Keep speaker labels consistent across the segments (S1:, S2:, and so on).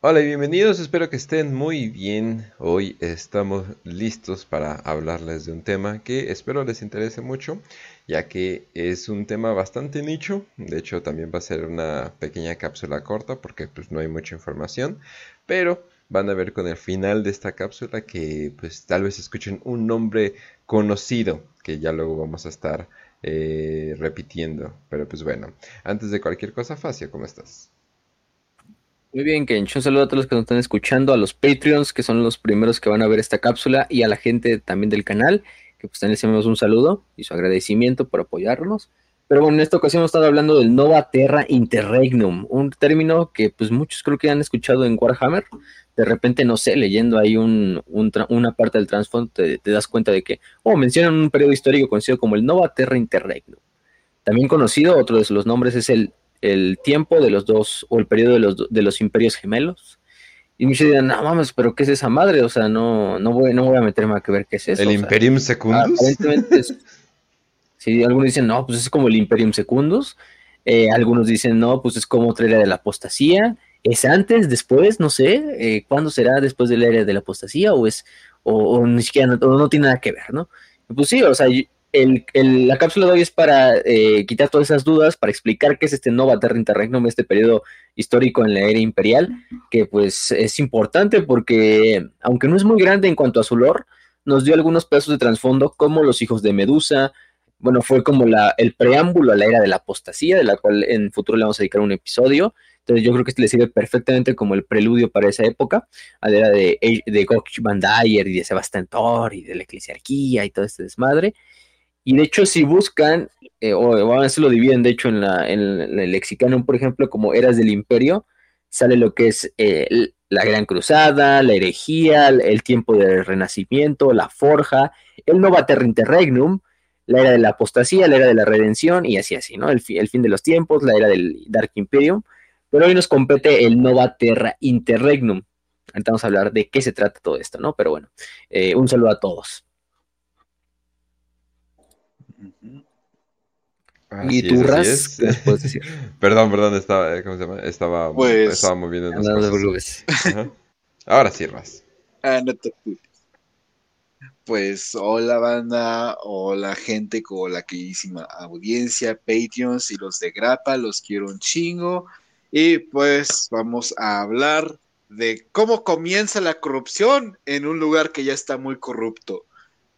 S1: Hola y bienvenidos, espero que estén muy bien. Hoy estamos listos para hablarles de un tema que espero les interese mucho, ya que es un tema bastante nicho. De hecho, también va a ser una pequeña cápsula corta porque pues no hay mucha información, pero van a ver con el final de esta cápsula que pues tal vez escuchen un nombre conocido que ya luego vamos a estar eh, repitiendo. Pero pues bueno, antes de cualquier cosa, Facio, ¿cómo estás?
S2: Muy bien, Kench. Un saludo a todos los que nos están escuchando, a los Patreons, que son los primeros que van a ver esta cápsula, y a la gente también del canal, que pues también les enviamos un saludo y su agradecimiento por apoyarnos. Pero bueno, en esta ocasión hemos estado hablando del Nova Terra Interregnum, un término que pues muchos creo que han escuchado en Warhammer. De repente, no sé, leyendo ahí un, una parte del trasfondo, te, te, das cuenta de que, oh, mencionan un periodo histórico conocido como el Nova Terra Interregnum. También conocido, otro de los nombres es el el tiempo de los dos, o el periodo de los, de los imperios gemelos. Y muchos dirán, no mames, pero ¿qué es esa madre? O sea, no, no, voy, no voy a meterme a ver qué es eso.
S1: ¿El Imperium Secundus?
S2: Aparentemente sí, algunos dicen, no, pues es como el Imperium Secundus. Eh, algunos dicen, no, pues es como otra era de la apostasía. ¿Es antes, después? No sé. Eh, ¿Cuándo será después de la era de la apostasía? ¿O es, o, ni siquiera, no, no tiene nada que ver, ¿no? Pues sí, o sea, la cápsula de hoy es para eh, quitar todas esas dudas, para explicar qué es este Nova Terra Interregnum, este periodo histórico en la era imperial, que pues es importante porque, aunque no es muy grande en cuanto a su lore, nos dio algunos pedazos de trasfondo como los hijos de Medusa, bueno, fue como la, el preámbulo a la era de la apostasía, de la cual en futuro le vamos a dedicar un episodio. Entonces yo creo que este le sirve perfectamente como el preludio para esa época, a la era de, de Van Dyer y de Sebastian Thor y de la eclesiarquía y todo este desmadre. Y de hecho, si buscan, eh, o a veces lo dividen, de hecho, en, la, en el lexicano, por ejemplo, como eras del imperio, sale lo que es eh, la Gran Cruzada, la herejía, el tiempo del Renacimiento, la forja, el Nova Interregnum, la era de la apostasía, la era de la redención, y así, así, ¿no? El, el fin de los tiempos, la era del Dark Imperium. Pero hoy nos compete el Nova Terra Interregnum. Entonces vamos a hablar de qué se trata todo esto, ¿no? Pero bueno, eh, un saludo a todos.
S1: Y tú, Ras, puedes decir? perdón, perdón, estaba, eh, ¿cómo se llama? Estaba,
S3: pues,
S1: estaba moviendo cosas. Ahora sí, Ras.
S3: Ah, no te Pues hola banda, hola gente con la queridísima audiencia, Patreons y los de Grapa, los quiero un chingo. Y pues vamos a hablar de cómo comienza la corrupción en un lugar que ya está muy corrupto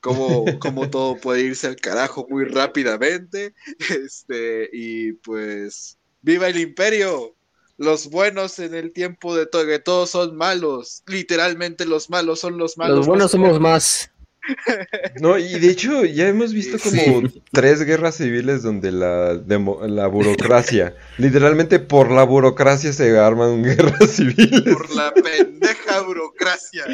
S3: cómo, cómo todo puede irse al carajo muy rápidamente. Este, y pues, ¡viva el imperio! Los buenos en el tiempo de todo, que todos son malos. Literalmente los malos son los malos.
S2: Los buenos somos más.
S1: No, y de hecho ya hemos visto como tres guerras civiles donde la, la burocracia, literalmente por la burocracia se arman guerras civiles.
S3: Por la pendeja burocracia.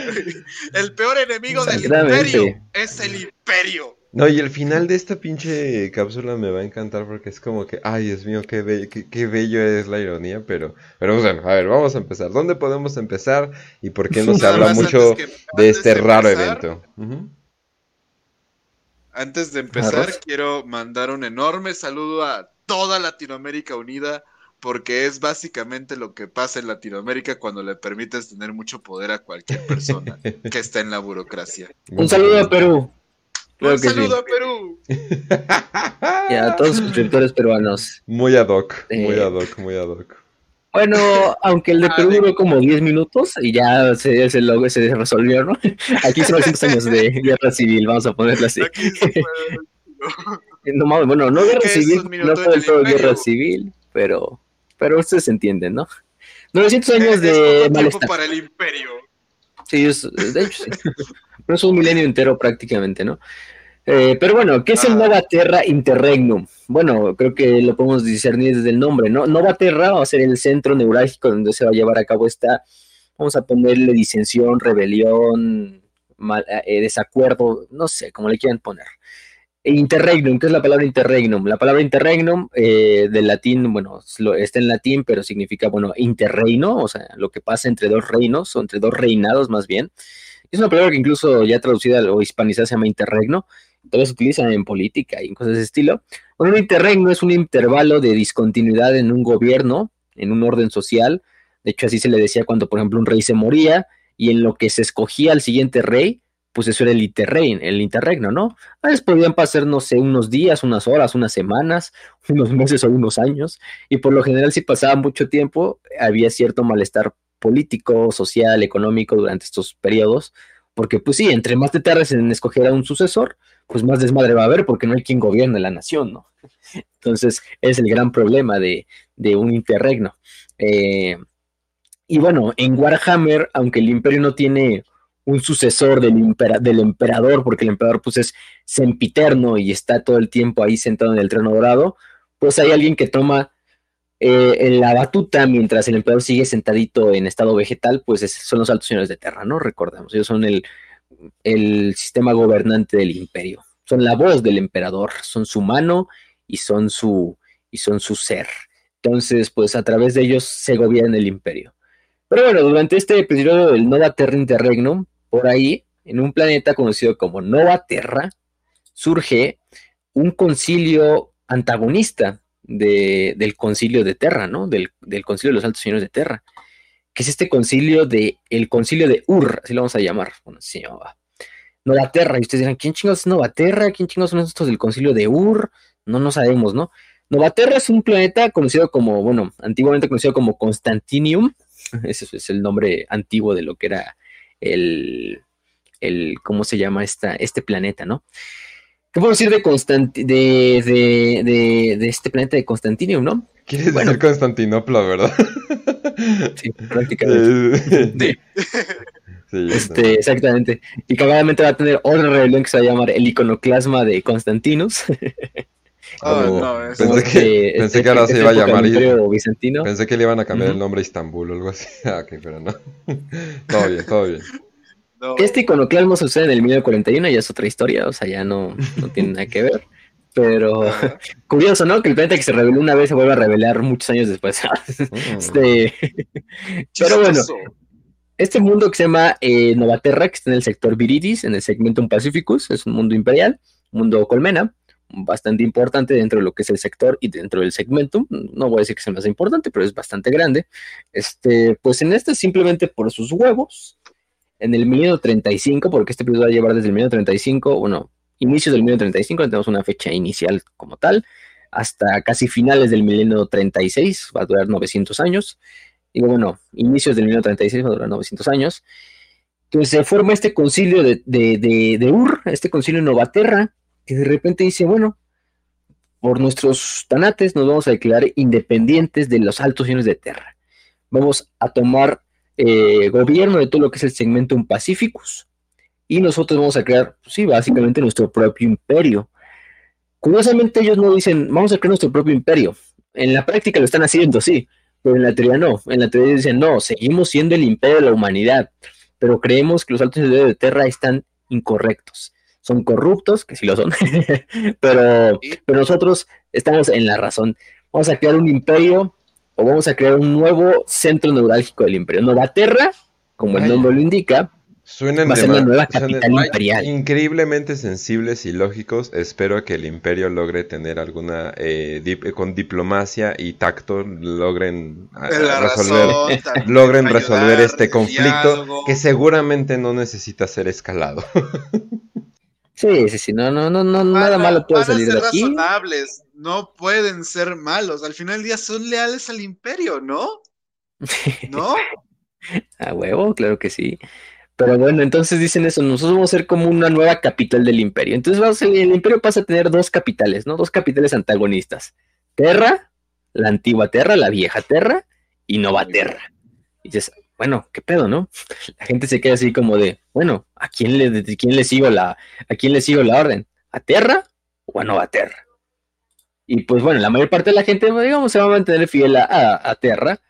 S3: El peor enemigo del imperio es el imperio.
S1: No, y el final de esta pinche cápsula me va a encantar porque es como que, ay, Dios mío, qué, bello es la ironía, pero, pero bueno, a ver, vamos a empezar. ¿Dónde podemos empezar y por qué no se habla mucho de este raro evento?
S3: Antes de empezar, quiero mandar un enorme saludo a toda Latinoamérica unida, porque es básicamente lo que pasa en Latinoamérica cuando le permites tener mucho poder a cualquier persona que está en la burocracia.
S2: Un saludo a Perú.
S3: un saludo a Perú.
S2: y a todos los suscriptores peruanos.
S1: Muy ad hoc, muy eh, ad hoc, muy ad hoc.
S2: Bueno, aunque el de Perú duró como 10 minutos y ya se, se, se resolvió, ¿no? Aquí son 200 años de guerra civil, vamos a ponerlo así. no, bueno, no guerra civil, no fue del todo guerra civil, pero, pero ustedes entienden, ¿no? 900 años de
S3: malestar. para el imperio.
S2: Sí, es, de hecho sí. No es un milenio entero prácticamente, ¿no? Eh, pero bueno, ¿qué es el ah. Nova Terra Interregnum? Bueno, creo que lo podemos discernir desde el nombre, ¿no? Nova Terra va a ser el centro neurálgico donde se va a llevar a cabo esta, vamos a ponerle disensión, rebelión, eh, desacuerdo, no sé, como le quieran poner. E interregnum, ¿qué es la palabra interregnum? La palabra interregnum eh, del latín, bueno, está en latín, pero significa, bueno, interreino, o sea, lo que pasa entre dos reinos, o entre dos reinados más bien. Es una palabra que incluso ya traducida o hispanizada se llama interregno, todavía se utilizan en política y cosas de ese estilo. Un interregno es un intervalo de discontinuidad en un gobierno, en un orden social, De hecho, así se le decía cuando, por ejemplo, un rey se moría y en lo que se escogía al siguiente rey, pues eso era el interrein, el interregno, ¿no? A veces podían pasar, no sé, unos días, unas horas, unas semanas, unos meses o unos años, y por lo general si pasaba mucho tiempo, había cierto malestar político, social, económico durante estos periodos, porque pues sí, entre más te tardes en escoger a un sucesor, pues más desmadre va a haber porque no hay quien gobierne la nación, ¿no? Entonces es el gran problema de, un interregno. Eh, y bueno, en Warhammer, aunque el imperio no tiene un sucesor del, del emperador, porque el emperador pues es sempiterno y está todo el tiempo ahí sentado en el trono dorado, pues hay alguien que toma eh, la batuta mientras el emperador sigue sentadito en estado vegetal, pues son los altos señores de Terra, ¿no? Recordemos, ellos son el, el sistema gobernante del imperio, son la voz del emperador, son su mano y son su, y son su ser. Entonces, pues a través de ellos se gobierna el imperio. Pero bueno, durante este periodo del Nova Terra Interregnum, por ahí, en un planeta conocido como Nova Terra, surge un concilio antagonista del concilio de Terra, ¿no? Del, concilio de los altos señores de Terra, que es este concilio de, el concilio de Ur, así lo vamos a llamar, bueno, se llamaba. Nova Terra, y ustedes dirán, ¿quién chingados es Nova Terra? ¿Quién chingados son estos del concilio de Ur? No, no sabemos, ¿no? Nova Terra es un planeta conocido como, bueno, antiguamente conocido como Constantinium, ese es el nombre antiguo de lo que era el, el ¿cómo se llama esta, este planeta, no? ¿Qué puedo decir de, Constanti de, de, de, este planeta de Constantinium, no?
S1: Quieres bueno, decir Constantinopla, ¿verdad?
S2: Sí, prácticamente. Sí, este, exactamente. Y cagadamente va a tener otra rebelión que se va a llamar el iconoclasma de Constantinus.
S3: Oh,
S1: pensé, que, pensé que ahora se iba a llamar Pensé que le iban a cambiar el nombre a Istambul o algo así. Ah, ok, pero no. todo bien, todo bien.
S2: Este iconoclasmo sucede en el 1941, ya es otra historia, o sea, ya no, no tiene nada que ver. Pero curioso, ¿no? Que el planeta que se reveló una vez se vuelva a revelar muchos años después. Mm. este... Pero bueno, este mundo que se llama eh, Novaterra, que está en el sector Viridis, en el segmento Pacificus, es un mundo imperial, mundo colmena, bastante importante dentro de lo que es el sector y dentro del segmento. No voy a decir que sea más importante, pero es bastante grande. Este, pues en este simplemente por sus huevos, en el 1935, porque este periodo va a llevar desde el 1935, bueno, inicios del 1935, tenemos una fecha inicial como tal, hasta casi finales del milenio 36, va a durar 900 años. Digo, bueno, inicios del milenio 36 va a durar 900 años. Entonces se forma este concilio de, de, de Ur, este concilio Novaterra, que de repente dice, bueno, por nuestros tanates nos vamos a declarar independientes de los altos iones de tierra. Vamos a tomar eh, gobierno de todo lo que es el segmento Pacificus y nosotros vamos a crear, pues sí, básicamente nuestro propio imperio. Curiosamente ellos no dicen, vamos a crear nuestro propio imperio. En la práctica lo están haciendo, sí, pero en la teoría no. En la teoría dicen, no, seguimos siendo el imperio de la humanidad, pero creemos que los altos de tierra están incorrectos son corruptos, que sí lo son, pero, pero nosotros estamos en la razón. Vamos a crear un imperio o vamos a crear un nuevo centro neurálgico del imperio. Nueva Terra, como el nombre lo indica,
S1: Suenan va a ser la nueva capital imperial. Increíblemente sensibles y lógicos. Espero que el imperio logre tener alguna, eh, con diplomacia y tacto, logren resolver, logren resolver este conflicto que seguramente no necesita ser escalado.
S2: Sí, sí, sí, no, no, no, no nada malo puede salir de aquí.
S3: razonables, no pueden ser malos. Al final del día son leales al imperio, ¿no? ¿No?
S2: a huevo, claro que sí. Pero bueno, entonces dicen eso, nosotros vamos a ser como una nueva capital del imperio. Entonces vamos a, el imperio pasa a tener dos capitales, ¿no? Dos capitales antagonistas. Terra, la antigua Terra, la vieja Terra, y Nova Terra. Y dices, bueno, qué pedo, ¿no? La gente se queda así como de, bueno, ¿a quién le, quién le sigo la, a quién le sigo la orden? ¿A Terra o a Nova Terra? Y pues bueno, la mayor parte de la gente, digamos, se va a mantener fiel a, Terra,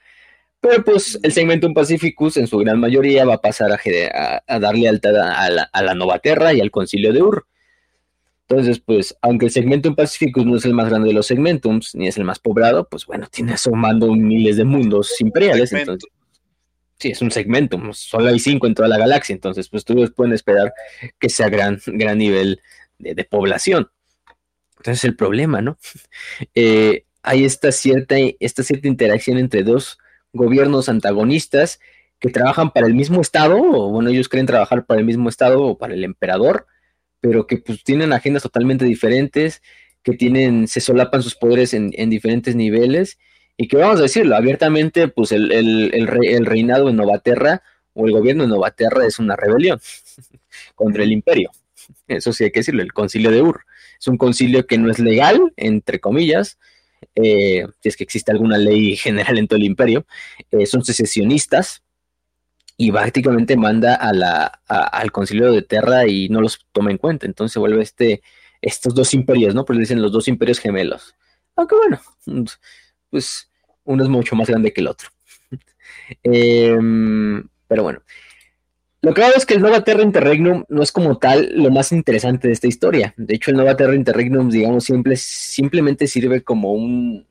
S2: pero pues el segmento Pacificus en su gran mayoría va a pasar a, a darle alta a la, a la Nova Terra y al concilio de Ur. Entonces, pues, aunque el segmento Pacificus no es el más grande de los segmentums, ni es el más poblado, pues bueno, tiene asomando miles de mundos imperiales. Entonces, sí, es un segmento, solo hay cinco en toda la galaxia, entonces pues todos pueden esperar que sea gran, gran nivel de, población. Entonces el problema, ¿no? Eh, hay esta cierta, esta cierta interacción entre dos gobiernos antagonistas que trabajan para el mismo Estado, o bueno, ellos creen trabajar para el mismo Estado o para el emperador, pero que pues tienen agendas totalmente diferentes, que tienen, se solapan sus poderes en, diferentes niveles, y que vamos a decirlo abiertamente, pues el, el, reinado en Novaterra o el gobierno de Novaterra es una rebelión contra el imperio. Eso sí hay que decirlo, el concilio de Ur. Es un concilio que no es legal, entre comillas, eh, si es que existe alguna ley general en todo el imperio. Eh, son secesionistas, y prácticamente manda a la, al concilio de Terra y no los toma en cuenta. Entonces se vuelve este, estos dos imperios, ¿no? Pues le dicen los dos imperios gemelos. Aunque bueno, pues uno es mucho más grande que el otro. Em, pero bueno. Lo que es que el Nova Terra Interregnum no es como tal lo más interesante de esta historia. De hecho, el Nova Terra Interregnum, digamos, simple, simplemente sirve como un,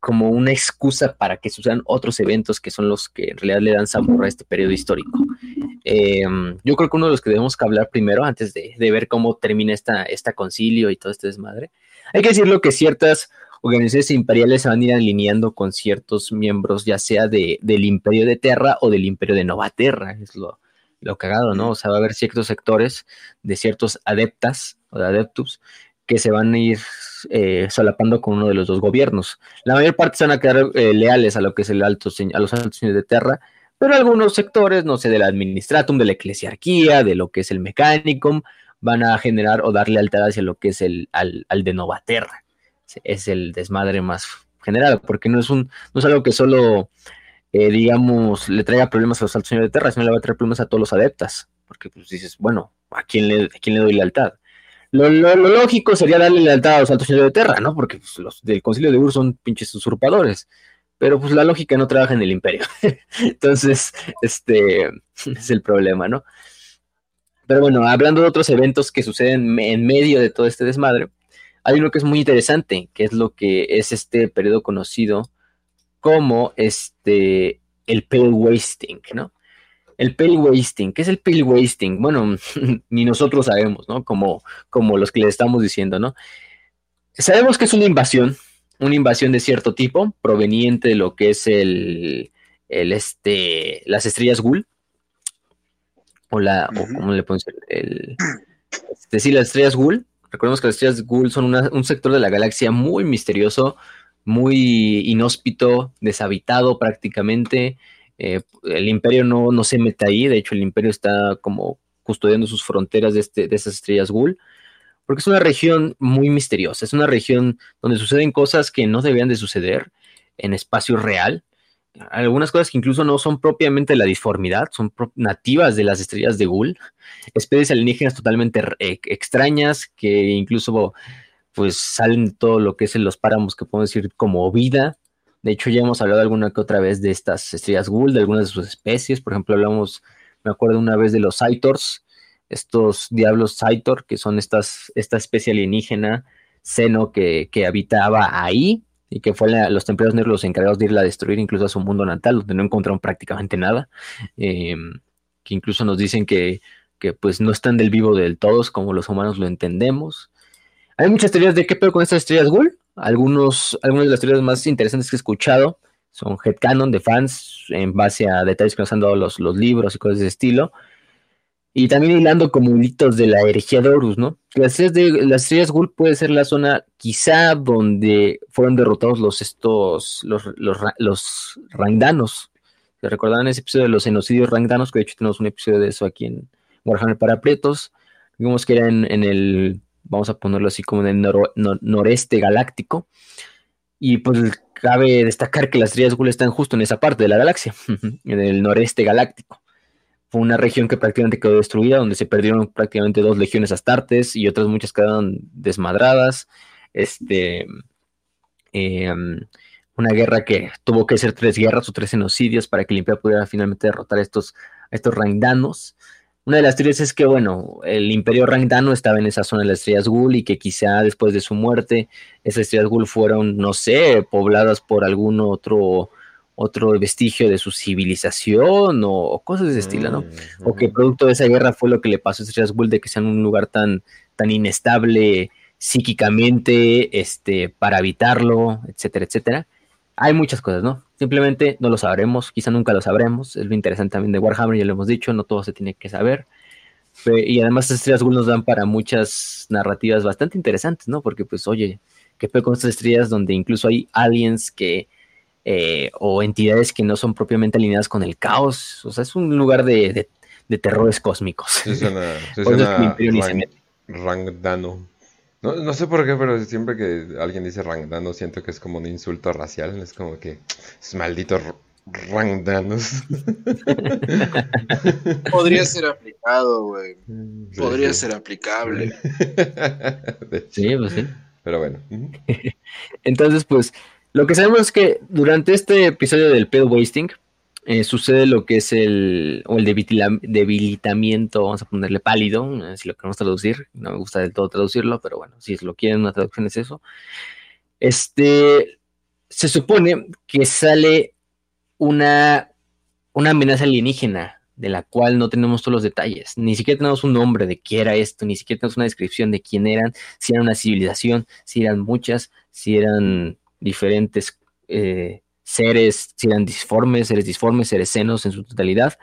S2: como una excusa para que sucedan otros eventos que son los que en realidad le dan sabor a este periodo histórico. Em, yo creo que uno de los que debemos hablar primero, antes de, ver cómo termina esta, esta concilio y todo este desmadre, hay que decirlo que ciertas organizaciones imperiales se van a ir alineando con ciertos miembros, ya sea de, del imperio de Terra o del imperio de Nova Terra, es lo, lo cagado, ¿no? O sea, va a haber ciertos sectores de ciertos adeptas o de adeptus que se van a ir eh, solapando con uno de los dos gobiernos. La mayor parte se van a quedar eh, leales a lo que es el alto, a los altos señores de Terra, pero algunos sectores, no sé, del administratum, de la eclesiarquía, de lo que es el mechanicum, van a generar o dar lealtad hacia lo que es el al, al de Novaterra. Es el desmadre más general, porque no es un, no es algo que solo, eh, digamos, le traiga problemas a los altos señores de Terra, sino le va a traer problemas a todos los adeptas, porque pues dices, bueno, ¿a quién le, quién le doy lealtad? Lo, lógico sería darle lealtad a los altos de Terra, ¿no? Porque pues, los del concilio de Ur son pinches usurpadores. Pero pues la lógica no trabaja en el imperio. Entonces, este es el problema, ¿no? Pero bueno, hablando de otros eventos que suceden en medio de todo este desmadre, hay uno que es muy interesante, que es lo que es este periodo conocido como este el Pale Wasting, ¿no? El pale wasting, ¿qué es el pale wasting? Bueno, ni nosotros sabemos, ¿no? Como, como los que le estamos diciendo, ¿no? Sabemos que es una invasión, una invasión de cierto tipo, proveniente de lo que es el, el este, las estrellas Ghoul, o la, o ¿cómo le decir? El, este, sí, las estrellas Ghoul. Recordemos que las estrellas Ghoul son un sector de la galaxia muy misterioso, muy inhóspito, deshabitado prácticamente, eh, el imperio no, no, se mete ahí, de hecho el imperio está como custodiando sus fronteras de, este, de esas estrellas Ghoul, porque es una región muy misteriosa, es una región donde suceden cosas que no debían de suceder en espacio real, algunas cosas que incluso no son propiamente la disformidad, son nativas de las estrellas de Ghoul, especies alienígenas totalmente eh, extrañas que incluso pues salen de todo lo que es en los páramos que podemos decir como vida, de hecho, ya hemos hablado alguna que otra vez de estas estrellas Ghoul, de algunas de sus especies. Por ejemplo, hablamos, me acuerdo una vez de los Saitors, estos diablos Saitor, que son estas, esta especie alienígena seno que, habitaba ahí y que fue los templarios negros los encargados de irla a destruir incluso a su mundo natal, donde no encontraron prácticamente nada. Em, que incluso nos dicen que, que pues no están del vivo del todos como los humanos lo entendemos. Hay muchas teorías de qué peor con estas estrellas Ghoul. Algunos, algunas de las teorías más interesantes que he escuchado son headcanon de fans en base a detalles que nos han dado los, los libros y cosas de ese estilo. Y también hilando como hitos de la herejía de Horus, ¿no? Las estrellas, de, las estrellas Ghoul puede ser la zona quizá donde fueron derrotados los estos, los, los, rangdanos. ¿Se recordarán ese episodio de los genocidios rangdanos? Que de hecho tenemos un episodio de eso aquí en Warhammer para Pretos. Vimos que era en, en el vamos a ponerlo así como en el noreste galáctico. Y pues cabe destacar que las estrellas Ghoul están justo en esa parte de la galaxia, en el noreste galáctico. Fue una región que prácticamente quedó destruida, donde se perdieron prácticamente dos legiones astartes y otras muchas quedaron desmadradas. Este, em, una guerra que tuvo que ser tres guerras o tres genocidios para que el Imperio pudiera finalmente derrotar a estos, estos rangdanos. Una de las teorías es que, bueno, el imperio Rangdano estaba en esa zona de las estrellas Ghoul y que quizá después de su muerte, esas estrellas Ghoul fueron, no sé, pobladas por algún otro, otro vestigio de su civilización o, cosas de ese estilo, ¿no? Mm, o que producto de esa guerra fue lo que le pasó a estrellas Ghoul de que sean un lugar tan, tan inestable psíquicamente, este, para habitarlo, etcétera, etcétera. hay muchas cosas, ¿no? Simplemente no lo sabremos, quizá nunca lo sabremos. Es lo interesante también de Warhammer, ya lo hemos dicho, no todo se tiene que saber. Y además, estrellas Ghoul nos dan para muchas narrativas bastante interesantes, ¿no? Porque, pues, oye, ¿qué peor con estas estrellas donde incluso hay aliens que. Eh, o entidades que no son propiamente alineadas con el caos. O sea, es un lugar de, de, terrores cósmicos.
S1: Es una, Rangdano. No, no, sé por qué, pero siempre que alguien dice Rangdano siento que es como un insulto racial. Es como que es maldito Rangdanos.
S3: Podría ser aplicado, güey. Podría ser aplicable.
S2: Sí, pues sí.
S1: Pero bueno.
S2: Entonces, pues, lo que sabemos es que durante este episodio del pedo wasting eh, sucede lo que es el, o el debilitamiento, vamos a ponerle pálido, eh, si lo queremos traducir. No me gusta del todo traducirlo, pero bueno, si lo quieren, una traducción es eso. Este, se supone que sale una, una amenaza alienígena de la cual no tenemos todos los detalles. Ni siquiera tenemos un nombre de qué era esto, ni siquiera tenemos una descripción de quién eran, si era una civilización, si eran muchas, si eran diferentes eh, seres, si disformes, seres disformes, seres senos en su totalidad.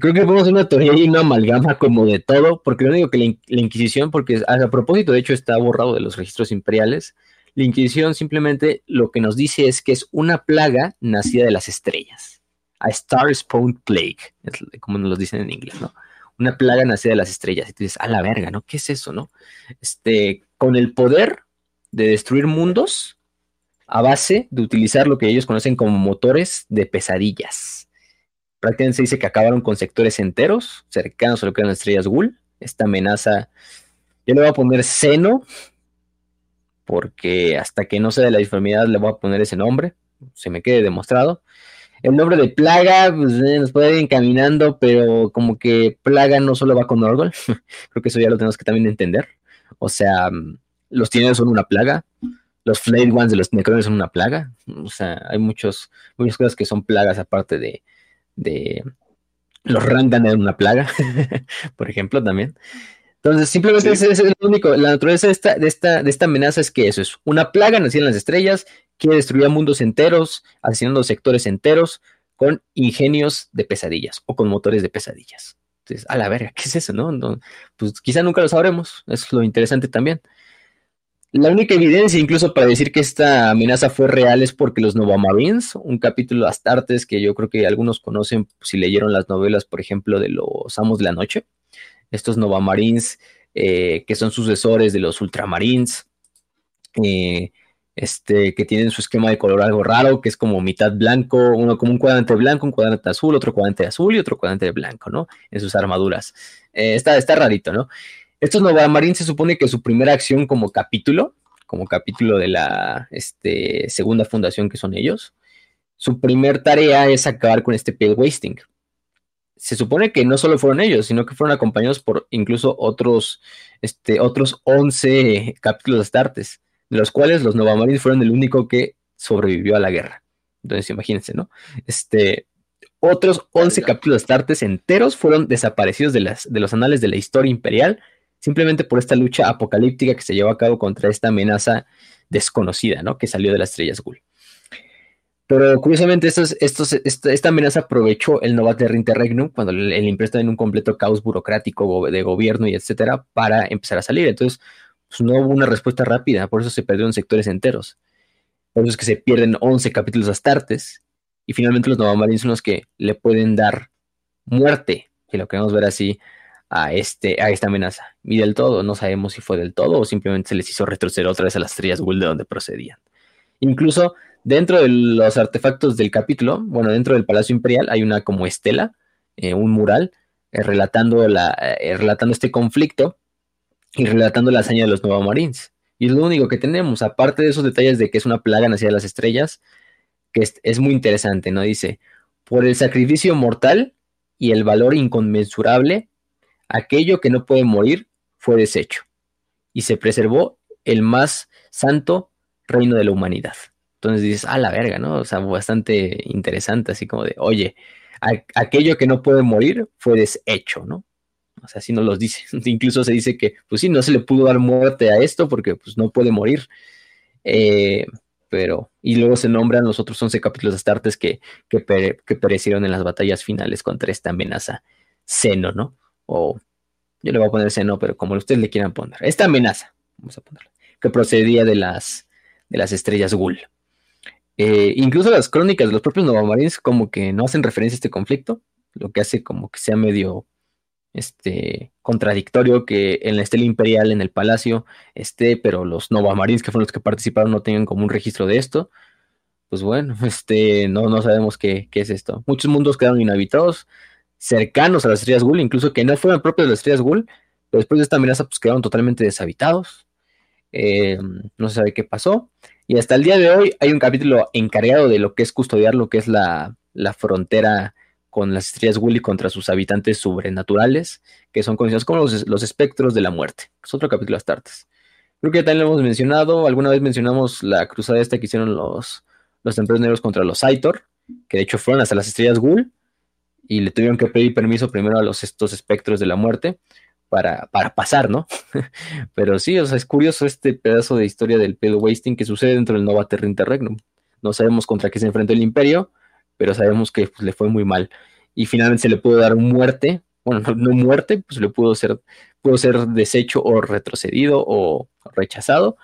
S2: Creo que podemos hacer una teoría y una amalgama como de todo, porque lo único que la, Inquisición, porque a, propósito, de hecho, está borrado de los registros imperiales, la Inquisición simplemente lo que nos dice es que es una plaga nacida de las estrellas. A Star Spawn Plague, como nos lo dicen en inglés, ¿no? Una plaga nacida de las estrellas. Y tú dices, a la verga, ¿no? ¿Qué es eso, no? Este, con el poder de destruir mundos a base de utilizar lo que ellos conocen como motores de pesadillas. Prácticamente se dice que acabaron con sectores enteros cercanos a lo que eran estrellas Ghoul. Esta amenaza, yo le voy a poner seno porque hasta que no sea de la disformidad le voy a poner ese nombre, se me quede demostrado. El nombre de Plaga pues, eh, nos puede ir encaminando, pero como que Plaga no solo va con Orgol, creo que eso ya lo tenemos que también entender. O sea, mm, los tienes son una plaga, los Flayed Ones de los Necrones son una plaga, o sea, hay muchos, muchas cosas que son plagas aparte de, de los Randan eran una plaga, por ejemplo, también. Entonces, simplemente ese es el único. La naturaleza de esta, de, esta, de esta amenaza es que eso es una plaga nacida en las estrellas, quiere destruir mundos enteros, asesinando sectores enteros con ingenios de pesadillas o con motores de pesadillas. Entonces, a la verga, ¿qué es eso, no? pues quizá nunca lo sabremos. Es lo interesante también. La única evidencia, incluso para decir que esta amenaza fue real, es porque los Nova Marines, un capítulo de Astartes que yo creo que algunos conocen si leyeron las novelas, por ejemplo, de los Amos de la Noche estos Nova Marines, eh, que son sucesores de los Ultramarines, eh, este, que tienen su esquema de color algo raro, que es como mitad blanco, uno como un cuadrante blanco, un cuadrante azul, otro cuadrante azul y otro cuadrante blanco, ¿no? En sus armaduras. Eh, está, está rarito, ¿no? Estos Nova Marines se supone que su primera acción como capítulo, como capítulo de la este, segunda fundación que son ellos, su primer tarea es acabar con este pale wasting se supone que no solo fueron ellos, sino que fueron acompañados por incluso otros, este, otros 11 capítulos de Astartes, de los cuales los Novamaris fueron el único que sobrevivió a la guerra. Entonces, imagínense, ¿no? Este, otros 11 capítulos de Astartes enteros fueron desaparecidos de, las, de los anales de la historia imperial, simplemente por esta lucha apocalíptica que se llevó a cabo contra esta amenaza desconocida, ¿no? Que salió de las estrellas Ghoul. Pero curiosamente, esta, amenaza aprovechó el Novater Interregnum cuando el, el en un completo caos burocrático de gobierno y etcétera para empezar a salir. Entonces, pues, no hubo una respuesta rápida, por eso se perdieron sectores enteros. Por eso es que se pierden 11 capítulos astartes y finalmente los Novamarines son los que le pueden dar muerte, que lo queremos ver así, a, este, a esta amenaza. Y del todo, no sabemos si fue del todo o simplemente se les hizo retroceder otra vez a las estrellas de donde procedían. Incluso Dentro de los artefactos del capítulo, bueno, dentro del Palacio Imperial hay una como estela, eh, un mural, eh, relatando, la, eh, relatando este conflicto y relatando la hazaña de los Nova Marines. Y es lo único que tenemos, aparte de esos detalles de que es una plaga nacida de las estrellas, que es, muy interesante, ¿no? Dice, por el sacrificio mortal y el valor inconmensurable, aquello que no puede morir fue deshecho, y se preservó el más santo reino de la humanidad. Entonces dices, ah, la verga, ¿no? O sea, bastante interesante, así como de, oye, aquello que no puede morir fue deshecho, ¿no? O sea, así nos los dice. Incluso se dice que, pues sí, no se le pudo dar muerte a esto porque pues no puede morir. Eh, pero, y luego se nombran los otros 11 capítulos de Astartes que, que, que perecieron en las batallas finales contra esta amenaza seno, ¿no? O yo le voy a poner seno, pero como ustedes le quieran poner. Esta amenaza, vamos a ponerla, que procedía de las, de las estrellas Gul. Eh, incluso las crónicas de los propios Novamarines como que no hacen referencia a este conflicto, lo que hace como que sea medio este, contradictorio que en la estela imperial, en el palacio, esté, pero los Novamarines que fueron los que participaron no tengan como un registro de esto. Pues bueno, este, no, no sabemos qué, qué es esto. Muchos mundos quedaron inhabitados, cercanos a las estrellas Ghoul, incluso que no fueran propios de las estrellas Ghoul, pero después de esta amenaza pues quedaron totalmente deshabitados. Eh, no se sabe qué pasó. Y hasta el día de hoy hay un capítulo encargado de lo que es custodiar lo que es la, frontera con las estrellas Ghoul contra sus habitantes sobrenaturales, que son conocidos como los, espectros de la muerte. Es otro capítulo de Astartes. Creo que ya también lo hemos mencionado. Alguna vez mencionamos la cruzada esta que hicieron los, los templarios negros contra los Aitor, que de hecho fueron hasta las estrellas Ghoul y le tuvieron que pedir permiso primero a los, estos espectros de la muerte para, para pasar, ¿no? Pero sí, o sea, es curioso este pedazo de historia del pedo wasting que sucede dentro del Nova Terra Interregnum. No sabemos contra qué se enfrentó el Imperio, pero sabemos que pues, le fue muy mal. Y finalmente se le pudo dar muerte, bueno, no, muerte, pues le pudo ser, pudo ser deshecho o retrocedido o rechazado,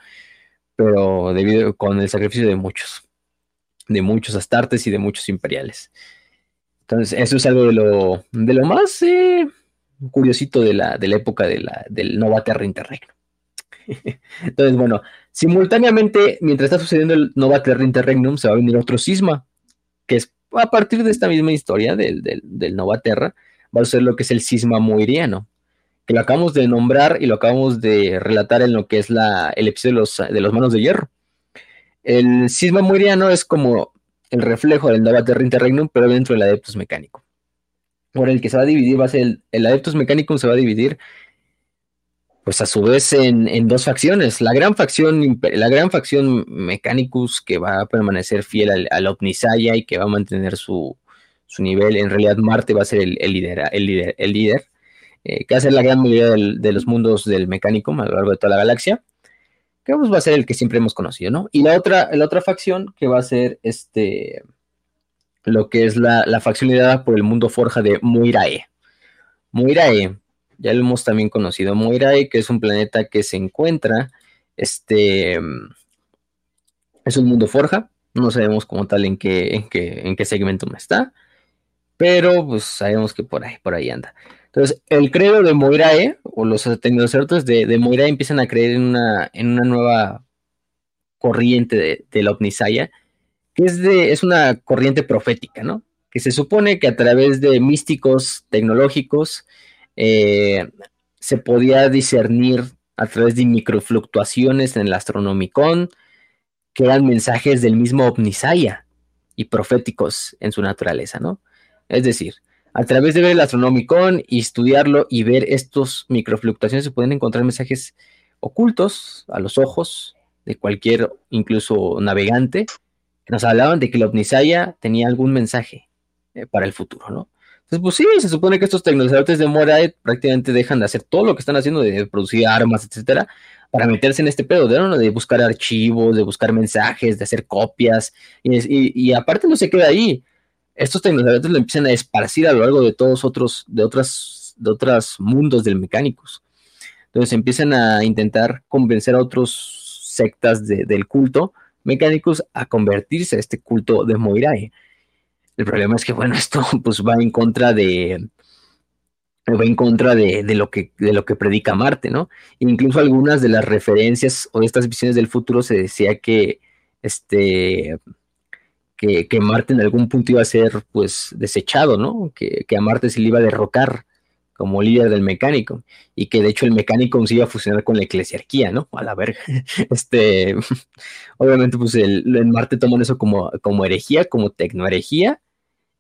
S2: pero debido con el sacrificio de muchos, de muchos astartes y de muchos imperiales. Entonces, eso es algo de lo, de lo más eh, curiosito de la, de la época de la, del Nova Terra Interregno. Entonces, bueno, simultáneamente, mientras está sucediendo el Nova Terra Interregnum, se va a venir otro cisma, que es a partir de esta misma historia del, del, Nova Terra, va a ser lo que es el cisma moiriano, que lo acabamos de nombrar y lo acabamos de relatar en lo que es la, el episodio de los, de los manos de hierro. El cisma moiriano es como el reflejo del Nova Terra Interregnum, pero dentro del Adeptus Mecánico. Por el que se va a dividir, va a ser el, el Adeptus Mechanicum se va a dividir, pues a su vez en, dos facciones. La gran facción, la gran facción que va a permanecer fiel al, al y que va a mantener su, nivel. En realidad, Marte va a ser el, líder, el líder, el líder eh, que va a ser la gran mayoría de los mundos del Mechanicum a lo largo de toda la galaxia que va a ser el que siempre hemos conocido, ¿no? Y la otra, la otra facción que va a ser este, lo que es la, facción liderada por el mundo forja de Moirae. Moirae, ya lo hemos también conocido, Moirae, que es un planeta que se encuentra, este, es un mundo forja, no sabemos como tal en qué, en qué, en qué segmento está, pero pues sabemos que por ahí, por ahí anda. Entonces, el credo de Moirae, o los tecnocertos de, de Moirae empiezan a creer en una, en una nueva corriente de, la Omnisaya, que es, de, es una corriente profética, ¿no? Que se supone que a través de místicos tecnológicos eh, se podía discernir a través de microfluctuaciones en el astronomicón, que eran mensajes del mismo Omnisaya y proféticos en su naturaleza, ¿no? Es decir, a través de ver el Astronomicon y estudiarlo y ver estos microfluctuaciones se pueden encontrar mensajes ocultos a los ojos de cualquier, incluso navegante, que nos hablaban de que la Omnisaya tenía algún mensaje eh, para el futuro, ¿no? Entonces, pues sí, se supone que estos tecnologistas de Morae prácticamente dejan de hacer todo lo que están haciendo, de producir armas, etcétera, para meterse en este pedo, de, de buscar archivos, de buscar mensajes, de hacer copias, y aparte no se queda ahí, estos tecnologías lo empiezan a esparcir a lo largo de todos otros, de otras, de otros mundos del mecánicos. Entonces empiezan a intentar convencer a otros sectas del culto mecánicos a convertirse a este culto de Moirae. El problema es que, bueno, esto pues va en contra de, va en contra de, lo que, de lo que predica Marte, ¿no? Incluso algunas de las referencias o de estas visiones del futuro se decía que este que, Marte en algún punto iba a ser pues desechado, ¿no? Que, a Marte se le iba a derrocar como líder del mecánico y que de hecho el mecánico se iba a fusionar con la eclesiarquía, ¿no? A la verga. Este, obviamente pues el, en Marte toman eso como, como herejía, como tecnoherejía,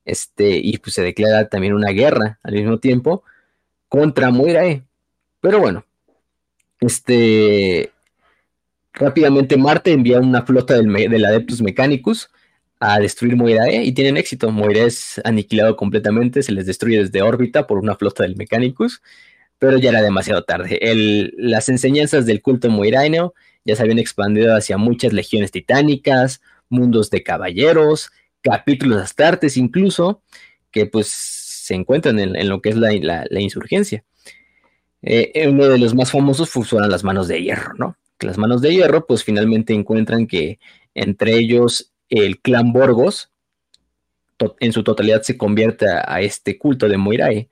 S2: este, y pues se declara también una guerra al mismo tiempo contra Moirae. Pero bueno, este, rápidamente Marte envía una flota del, del Adeptus Mechanicus a destruir Moirae y tienen éxito. Moirae es aniquilado completamente, se les destruye desde órbita por una flota del Mechanicus. pero ya era demasiado tarde. las enseñanzas del culto moiraineo ya se habían expandido hacia muchas legiones titánicas, mundos de caballeros, capítulos astartes incluso, que pues se encuentran en, lo que es la, insurgencia. Eh, uno de los más famosos fueron las manos de hierro, ¿no? Las manos de hierro pues finalmente encuentran que entre ellos el clan Borgos en su totalidad se convierte a, este culto de Moirai.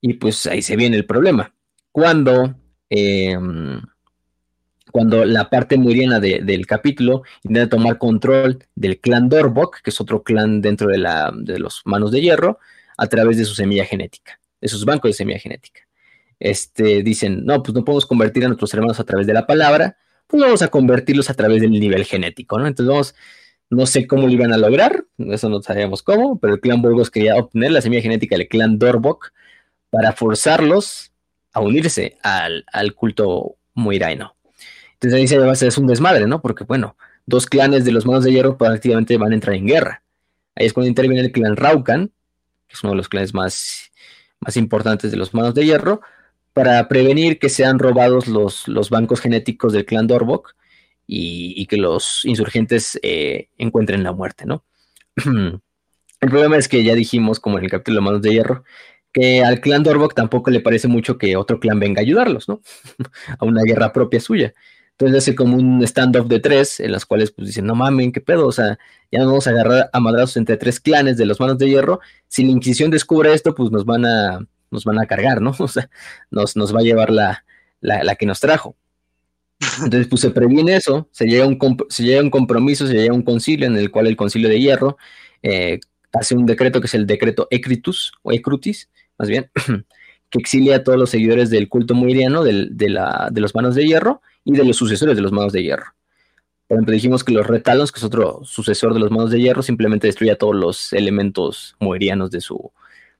S2: Y pues ahí se viene el problema. Cuando em, cuando la parte muriana del capítulo intenta tomar control del clan Dorbok, que es otro clan dentro de, la, de los manos de hierro, a través de su semilla genética, de sus bancos de semilla genética. Este, dicen, no, pues no podemos convertir a nuestros hermanos a través de la palabra, pues vamos a convertirlos a través del nivel genético, ¿no? Entonces vamos, no sé cómo lo iban a lograr, eso no sabemos cómo, pero el clan Burgos quería obtener la semilla genética del clan Dorbok para forzarlos a unirse al, culto Moiraino. Entonces ahí se va a hacer un desmadre, ¿no? Porque, bueno, dos clanes de los manos de hierro prácticamente van a entrar en guerra. Ahí es cuando interviene el clan Raukan, que es uno de los clanes más, más importantes de los manos de hierro, para prevenir que sean robados los, los bancos genéticos del clan Dorbok y, que los insurgentes eh, encuentren la muerte, ¿no? el problema es que ya dijimos, como en el capítulo de Manos de Hierro, que al clan Dorbok tampoco le parece mucho que otro clan venga a ayudarlos, ¿no? a una guerra propia suya. Entonces hace como un standoff de tres, en las cuales pues dicen, no mamen, qué pedo, o sea, ya nos vamos a agarrar a madrazos entre tres clanes de los manos de hierro. Si la Inquisición descubre esto, pues nos van a, nos van a cargar, ¿no? O sea, nos, nos va a llevar la, la, que nos trajo. Entonces, pues se previene eso, se llega, un se a un compromiso, se llega a un concilio en el cual el concilio de hierro eh, hace un decreto que es el decreto Ecritus, o Ecrutis, más bien, que exilia a todos los seguidores del culto muiriano de, la, de los manos de hierro y de los sucesores de los manos de hierro. Por ejemplo, dijimos que los Retalons, que es otro sucesor de los manos de hierro, simplemente destruye todos los elementos moerianos de su,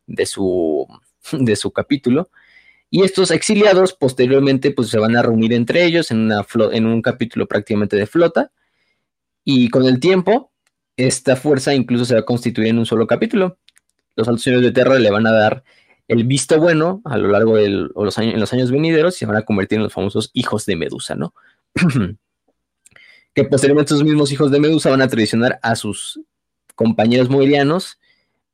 S2: de su, de su capítulo. Y estos exiliados posteriormente pues, se van a reunir entre ellos en, una en un capítulo prácticamente de flota. Y con el tiempo, esta fuerza incluso se va a constituir en un solo capítulo. Los altos señores de Terra le van a dar el visto bueno a lo largo de los años, en los años venideros se van a convertir en los famosos hijos de Medusa, ¿no? que posteriormente esos mismos hijos de Medusa van a traicionar a sus compañeros moirianos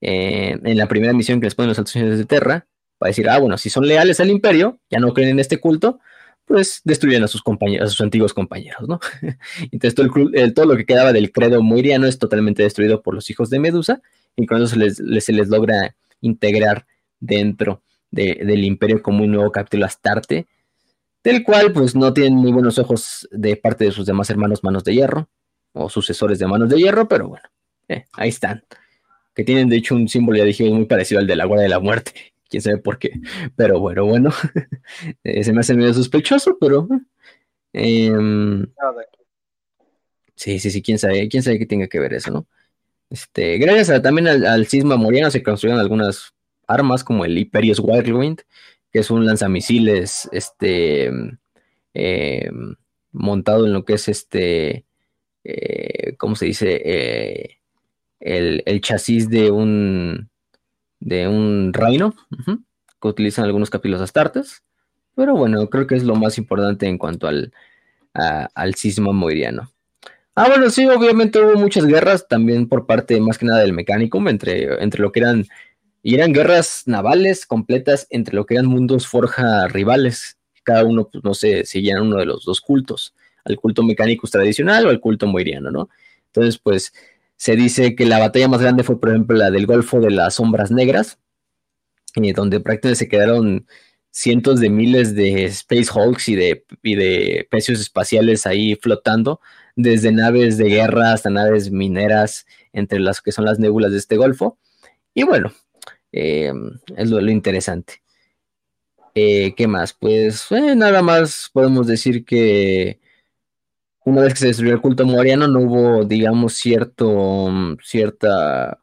S2: eh, en la primera misión que les ponen los altos señores de Terra, para decir, ah, bueno, si son leales al imperio, ya no creen en este culto, pues destruyen a sus compañeros, a sus antiguos compañeros, ¿no? Entonces todo, lo que quedaba del credo moiriano es totalmente destruido por los hijos de Medusa, y con eso se les, se les logra integrar dentro del imperio como un nuevo capítulo Astarte, del cual pues no tienen muy buenos ojos de parte de sus demás hermanos Manos de Hierro, o sucesores de Manos de Hierro, pero bueno, eh, ahí están. Que tienen de hecho un símbolo, ya dije, muy parecido al de la Guardia de la Muerte. Quién sabe por qué. Pero bueno, bueno. Eh, se me hace medio sospechoso, pero. Em, sí, sí, sí, quién sabe, quién sabe qué tenga que ver eso, ¿no? Este, gracias también al, al cisma moriano se construyeron algunas armas como el Hyperius Whirlwind, que es un lanzamisiles este, eh, montado en lo que es este, eh, ¿cómo se dice? Eh, el, chasis de un, de un Rhino, que utilizan algunos capítulos astartes. Pero bueno, creo que es lo más importante en cuanto al, al cisma moiriano. Ah, bueno, sí, obviamente hubo muchas guerras también por parte más que nada del mecánico entre, entre lo que eran y eran guerras navales completas entre lo que eran mundos forja rivales. Cada uno, pues no sé, seguían uno de los dos cultos, al culto mecánico tradicional o al culto moiriano, ¿no? Entonces, pues se dice que la batalla más grande fue, por ejemplo, la del Golfo de las Sombras Negras, donde prácticamente se quedaron cientos de miles de Space Hulks y de, y de pecios espaciales ahí flotando, desde naves de guerra hasta naves mineras, entre las que son las nébulas de este golfo. Y bueno, eh, es lo, interesante. Eh, ¿Qué más? Pues eh, nada más podemos decir que una vez que se destruyó el culto moariano no hubo, digamos, cierto, cierta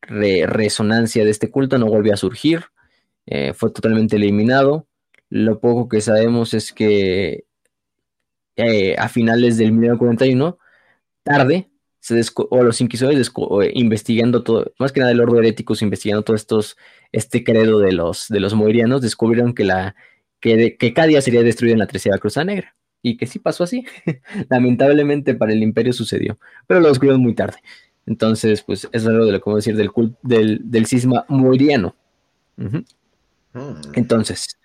S2: resonancia de este culto, no volvió a surgir, fue totalmente eliminado. Lo poco que sabemos es que a finales del 1941, tarde, o los inquisidores investigando todo, más que nada el orden heréticos investigando todos estos, este credo de los, de los moirianos, descubrieron que, la, que, que cada día sería destruida en la tercera cruzada negra. Y que sí pasó así. Lamentablemente para el imperio sucedió, pero lo descubrieron muy tarde. Entonces, pues es algo de lo que podemos decir del, del, del cisma moiriano. Mm. Entonces,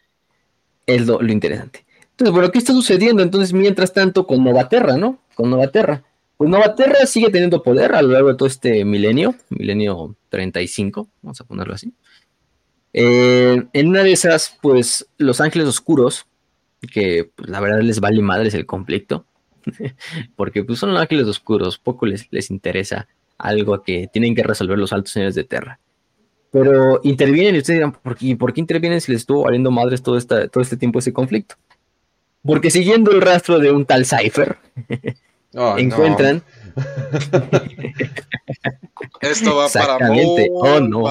S2: es lo, lo, interesante. Entonces, bueno, ¿qué está sucediendo? Entonces, mientras tanto, con Novaterra, ¿no? Con Novaterra. Pues Novaterra sigue teniendo poder a lo largo de todo este milenio, milenio 35, vamos a ponerlo así. Eh, en una de esas, pues los ángeles oscuros, que pues, la verdad les vale madres el conflicto, porque pues son ángeles oscuros, poco les, les interesa algo que tienen que resolver los altos señores de Terra. Pero intervienen y ustedes dirán, ¿por qué, ¿por qué intervienen si les estuvo valiendo madres todo, esta, todo este tiempo ese conflicto? Porque siguiendo el rastro de un tal Cypher, Oh, encuentran.
S3: Esto va para oh, no.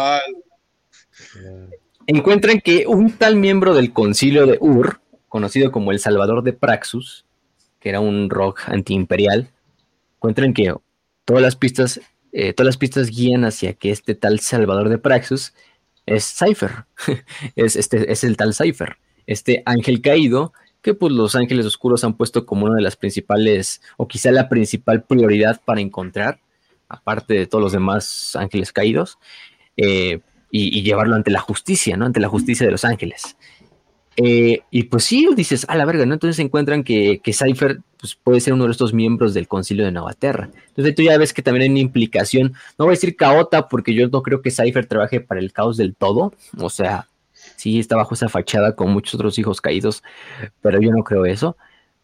S2: Encuentran que un tal miembro del concilio de Ur, conocido como el Salvador de Praxus, que era un rock antiimperial, encuentran que todas las pistas, eh, todas las pistas guían hacia que este tal Salvador de Praxus es Cypher, es, este, es el tal Cypher, este ángel caído que pues los ángeles oscuros han puesto como una de las principales, o quizá la principal prioridad para encontrar, aparte de todos los demás ángeles caídos, eh, y, llevarlo ante la justicia, ¿no? Ante la justicia de los ángeles. Eh, y pues sí, dices, a la verga, ¿no? Entonces encuentran que, que Cypher pues, puede ser uno de estos miembros del concilio de Navaterra. Entonces tú ya ves que también hay una implicación, no voy a decir caota, porque yo no creo que Cypher trabaje para el caos del todo, o sea, sí está bajo esa fachada con muchos otros hijos caídos, pero yo no creo eso.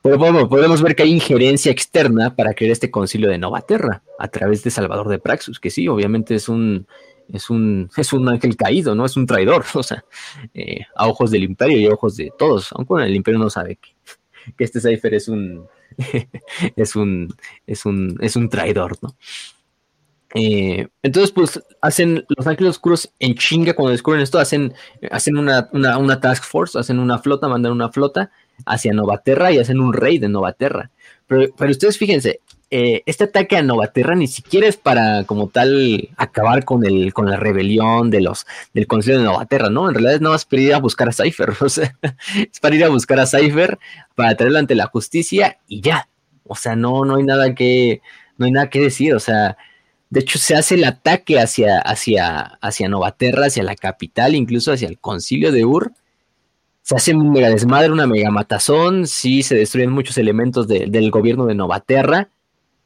S2: Pero bueno, podemos ver que hay injerencia externa para crear este concilio de Novaterra a través de Salvador de Praxus, que sí, obviamente es un, es un, es un ángel caído, ¿no? Es un traidor, o sea, eh, a ojos del imperio y a ojos de todos, aunque el imperio no sabe que, que este Cypher es un, es un, es un, es un traidor, ¿no? Eh, entonces, pues hacen los ángeles oscuros en chinga cuando descubren esto, hacen, hacen una, una, task force, hacen una flota, mandan una flota hacia Novaterra y hacen un rey de Novaterra. Pero, pero ustedes fíjense, eh, este ataque a Novaterra ni siquiera es para como tal acabar con el con la rebelión de los del Consejo de Novaterra, ¿no? En realidad es nada más para ir a buscar a Cypher, o sea, es para ir a buscar a Cypher, para traerlo ante la justicia y ya. O sea, no, no hay nada que, no hay nada que decir, o sea, de hecho, se hace el ataque hacia, hacia, hacia Novaterra, hacia la capital, incluso hacia el concilio de Ur. Se hace un mega desmadre, una mega matazón, sí se destruyen muchos elementos del gobierno de Novaterra,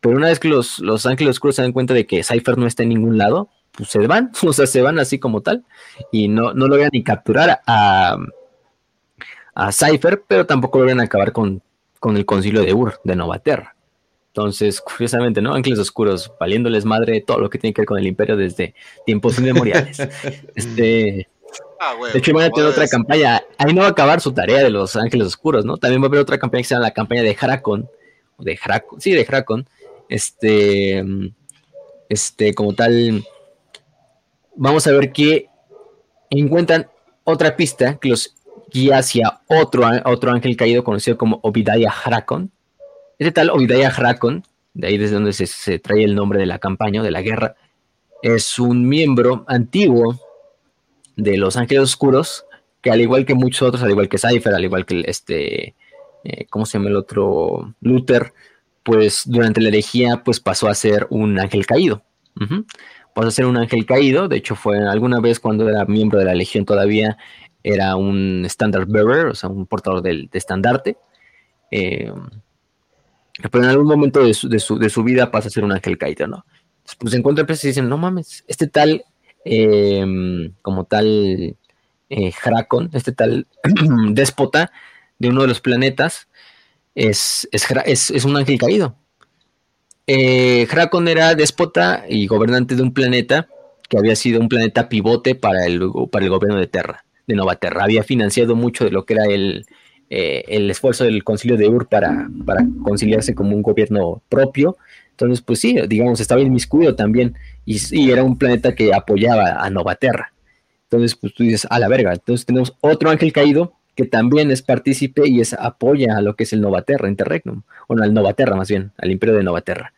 S2: pero una vez que los, los ángeles oscuros se dan cuenta de que Cypher no está en ningún lado, pues se van, o sea, se van así como tal, y no, no logran ni capturar a, a Cypher, pero tampoco logran acabar con, con el concilio de Ur, de Novaterra. Entonces, curiosamente, ¿no? Ángeles Oscuros, valiéndoles madre todo lo que tiene que ver con el imperio desde tiempos inmemoriales. este. Ah, de hecho, van a tener otra campaña. Ahí no va a acabar su tarea de los Ángeles Oscuros, ¿no? También va a haber otra campaña que se llama la campaña de Hrakon. De Hrakon. Sí, de Hrakon. Este. Este, como tal. Vamos a ver que encuentran otra pista que los guía hacia otro, otro ángel caído conocido como Obidaya Hrakon este tal Obidaya Hrakon, de ahí desde donde se, trae el nombre de la campaña, de la guerra, es un miembro antiguo de los Ángeles Oscuros, que al igual que muchos otros, al igual que Cypher, al igual que este, eh, ¿cómo se llama el otro? Luther, pues durante la herejía, pues pasó a ser un ángel caído. Pasó a ser un ángel caído, de hecho fue alguna vez cuando era miembro de la legión todavía, era un standard bearer, o sea, un portador del, de estandarte. Eh, pero en algún momento de su, de su, de su vida pasa a ser un ángel caído, ¿no? Entonces, pues se encuentran y dicen, no mames, este tal, em, como tal, eh, este tal déspota de uno de los planetas, es, es, es, un ángel caído. Eh, era déspota y gobernante de un planeta que había sido un planeta pivote para el, para el gobierno de Terra, de Nova Terra. Había financiado mucho de lo que era el, eh, el esfuerzo del concilio de Ur para, para conciliarse como un gobierno propio. Entonces, pues sí, digamos, estaba inmiscuido también y, era un planeta que apoyaba a Novaterra. Entonces, pues tú dices, a la verga. Entonces tenemos otro ángel caído que también es partícipe y es apoya a lo que es el Novaterra, Interregnum, o no, al Novaterra más bien, al imperio de Novaterra.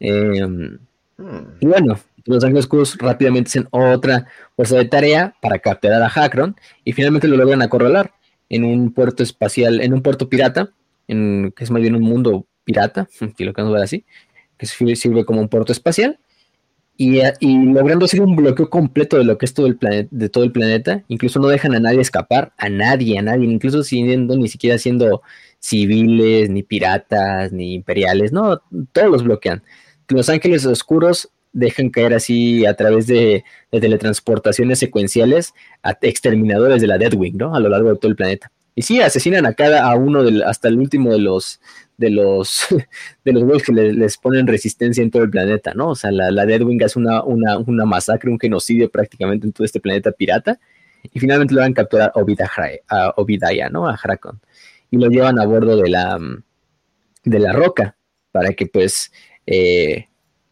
S2: Em, hmm. Y bueno, los Ángeles Oscuros rápidamente hacen otra fuerza de tarea para capturar a Hakron y finalmente lo logran acorralar en un puerto espacial, en un puerto pirata, en, que es más bien un mundo pirata, si lo queremos ver así, que sirve como un puerto espacial. Y, logrando hacer un bloqueo completo de lo que es todo el planeta, de todo el planeta, incluso no dejan a nadie escapar, a nadie, a nadie, incluso siendo ni siquiera siendo civiles, ni piratas, ni imperiales, no, todos los bloquean. Los ángeles oscuros dejan caer así a través de, teletransportaciones secuenciales a exterminadores de la Deadwing, ¿no? A lo largo de todo el planeta. Y sí, asesinan a cada a uno del, hasta el último de los de los de los güeyes que les, ponen resistencia en todo el planeta, ¿no? O sea, la, la Deadwing es una, una, una, masacre, un genocidio prácticamente en todo este planeta pirata. Y finalmente lo van a capturar a Obidaya, ¿no? A Hrakon. Y lo llevan a bordo de la de la roca para que pues eh,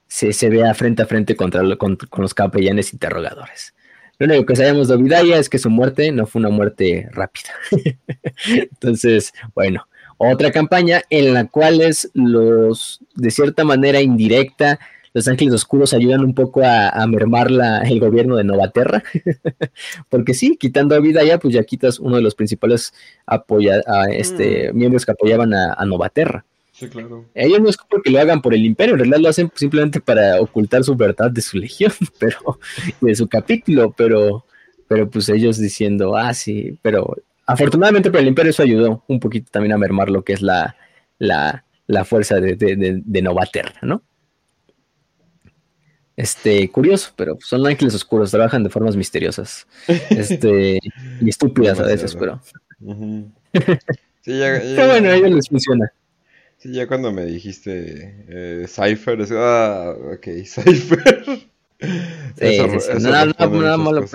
S2: se, vea frente a frente contra, con, los capellanes interrogadores. Lo único que sabemos de Obidaya es que su muerte no fue una muerte rápida. Entonces, bueno, otra campaña en la cual es los, de cierta manera indirecta, los ángeles oscuros ayudan un poco a, mermar la, el gobierno de Novaterra, porque sí, quitando a Vidaya, pues ya quitas uno de los principales apoya, este, mm. miembros que apoyaban a, a Novaterra. Ellos no es porque lo hagan por el imperio, en realidad lo hacen simplemente para ocultar su verdad de su legión, pero de su capítulo, pero, pero pues ellos diciendo, ah, sí, pero afortunadamente para el imperio eso ayudó un poquito también a mermar lo que es la, la, fuerza de, de, Novaterra, ¿no? Este, curioso, pero son ángeles oscuros, trabajan de formas misteriosas, este, y estúpidas a veces, pero.
S1: Sí, ya,
S2: bueno, a ellos les funciona.
S1: Sí, ya cuando me dijiste eh, Cypher, es, ah, ok, Cypher.
S2: Sí, nada, malo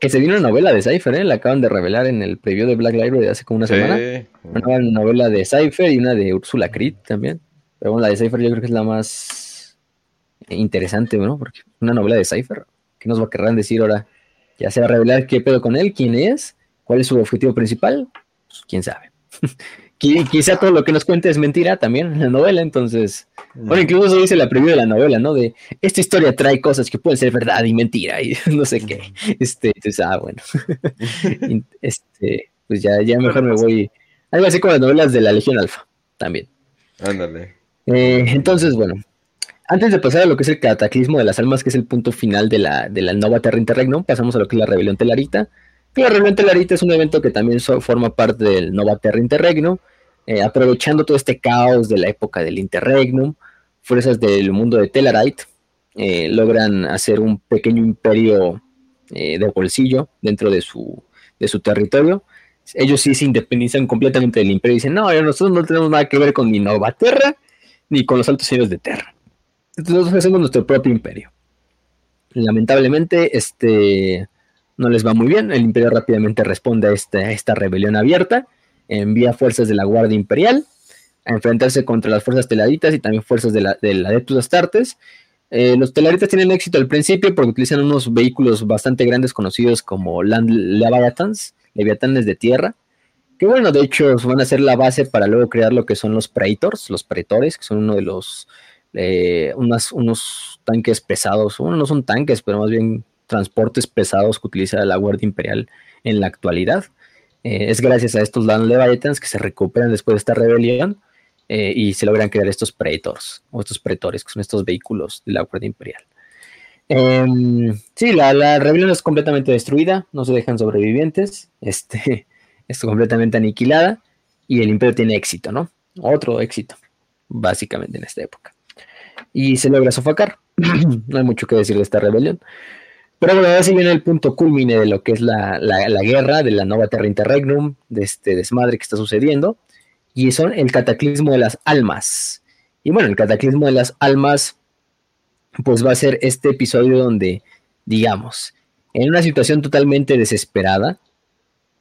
S2: Que, se vino una novela de Cypher, ¿eh? La acaban de revelar en el preview de Black Library de hace como una semana. Una novela de Cypher y una de Ursula Creed también. Pero bueno, la de Cypher yo creo que es la más interesante, ¿no? Porque una novela de Cypher. ¿Qué nos va a querer decir ahora? Ya se va a revelar qué pedo con él, quién es, cuál es su objetivo principal. Pues, quién sabe. quizá todo lo que nos cuente es mentira también en la novela, entonces, bueno, incluso eso dice la preview de la novela, ¿no? De esta historia trae cosas que pueden ser verdad y mentira y no sé qué. Este, entonces, ah, bueno. este, pues ya, ya mejor me voy. Algo así como las novelas de la Legión Alfa, también.
S1: Ándale.
S2: Eh, entonces, bueno, antes de pasar a lo que es el cataclismo de las almas, que es el punto final de la, de la Nova Terra Interregnum, pasamos a lo que es la rebelión telarita. Que la rebelión telarita es un evento que también forma parte del Nova Terra Interregnum eh, aprovechando todo este caos de la época del Interregnum, fuerzas del mundo de Telarite eh, logran hacer un pequeño imperio eh, de bolsillo dentro de su, de su territorio. Ellos sí se independizan completamente del imperio y dicen, no, nosotros no tenemos nada que ver con ni Nova Terra ni con los altos señores de Terra. Entonces nosotros hacemos nuestro propio imperio. Lamentablemente, este no les va muy bien. El imperio rápidamente responde a esta, a esta rebelión abierta envía fuerzas de la Guardia Imperial a enfrentarse contra las fuerzas telaritas y también fuerzas de la, del Adeptus Astartes. Eh, los telaritas tienen éxito al principio porque utilizan unos vehículos bastante grandes conocidos como Land Leviathans, de tierra, que bueno, de hecho van a ser la base para luego crear lo que son los Praetors, los Praetores, que son uno de los, eh, unos tanques pesados, no son tanques, pero más bien transportes pesados que utiliza la Guardia Imperial en la actualidad. Eh, es gracias a estos Land Leviathans que se recuperan después de esta rebelión eh, y se logran crear estos Praetors, o estos Pretores, que son estos vehículos de la Guardia Imperial. Em, sí, la, rebelión es completamente destruida, no se dejan sobrevivientes, este, es completamente aniquilada y el imperio tiene éxito, ¿no? Otro éxito, básicamente en esta época. Y se logra sofocar. no hay mucho que decir de esta rebelión. Pero bueno, ahora sí viene el punto culmine de lo que es la, guerra de la Nova Terra Interregnum, de este desmadre que está sucediendo, y son el cataclismo de las almas. Y bueno, el cataclismo de las almas, pues va a ser este episodio donde, digamos, en una situación totalmente desesperada,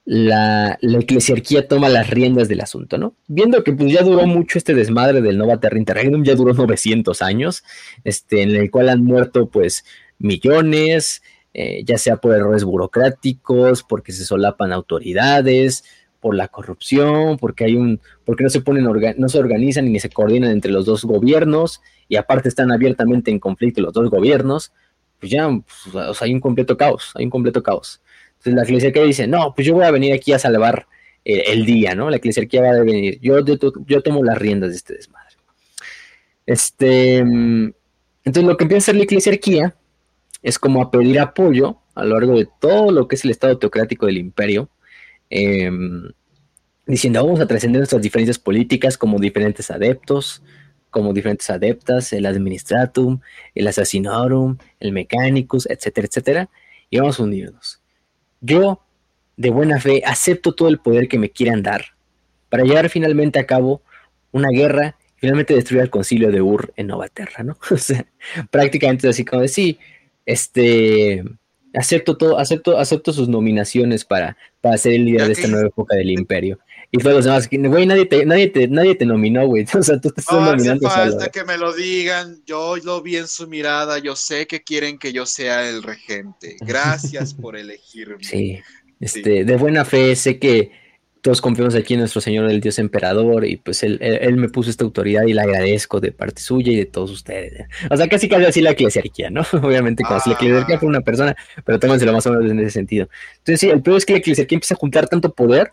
S2: la, la, eclesiarquía toma las riendas del asunto, ¿no? Viendo que pues ya duró mucho este desmadre del Nova Terra Interregnum, ya duró 900 años, este, en el cual han muerto pues millones, eh, ya sea por errores burocráticos, porque se solapan autoridades, por la corrupción, porque hay un, porque no se ponen, no se organizan ni se coordinan entre los dos gobiernos, y aparte están abiertamente en conflicto los dos gobiernos, pues ya pues, hay un completo caos, hay un completo caos. Entonces la eclesiarquía dice, no, pues yo voy a venir aquí a salvar eh, el día, ¿no? La eclesiarquía va a venir, yo, yo, tomo las riendas de este desmadre. Este, entonces lo que empieza a hacer la eclesiarquía es como a pedir apoyo a lo largo de todo lo que es el estado teocrático del imperio, Em, diciendo vamos a trascender nuestras diferencias políticas como diferentes adeptos, como diferentes adeptas, el administratum, el assassinorum, el mechanicus, etcétera, etcétera, y vamos a unirnos. Yo, de buena fe, acepto todo el poder que me quieran dar para llevar finalmente a cabo una guerra finalmente destruir el concilio de Ur en Novaterra, ¿no? O sea, prácticamente así como de sí, este, acepto todo, acepto, acepto sus nominaciones para, para ser el líder de esta nueva época del imperio. Y todos los demás, güey, nadie te, nadie te, nadie te nominó, güey. O sea, tú te estás
S3: no nominando. Hace falta que me lo digan, yo lo vi en su mirada, yo sé que quieren que yo sea el regente. Gracias por elegirme.
S2: Sí, este, de buena fe, sé que todos confiamos aquí en nuestro Señor el Dios Emperador y pues él, él, me puso esta autoridad y la agradezco de parte suya y de todos ustedes. O sea, casi casi así la eclesiarquía, ¿no? Obviamente, como si la eclesiarquía fuera una persona, pero lo más o menos en ese sentido. Entonces, sí, el peor es que la eclesiarquía empieza a juntar tanto poder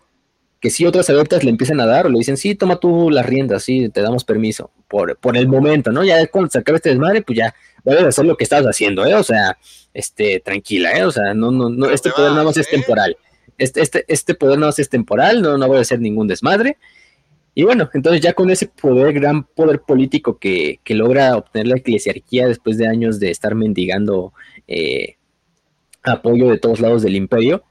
S2: que si otras adeptas le empiezan a dar o le dicen, sí, toma tú las riendas, sí, te damos permiso, por, por el momento, ¿no? Ya cuando se acabe este desmadre, pues ya debes hacer lo que estás haciendo, ¿eh? O sea, este, tranquila, ¿eh? O sea, no, no, no, este poder nada más es temporal este, este, este poder no es temporal, no, no voy a hacer ningún desmadre. Y bueno, entonces ya con ese poder, gran poder político que, logra obtener la eclesiarquía después de años de estar mendigando eh, apoyo de todos lados del imperio,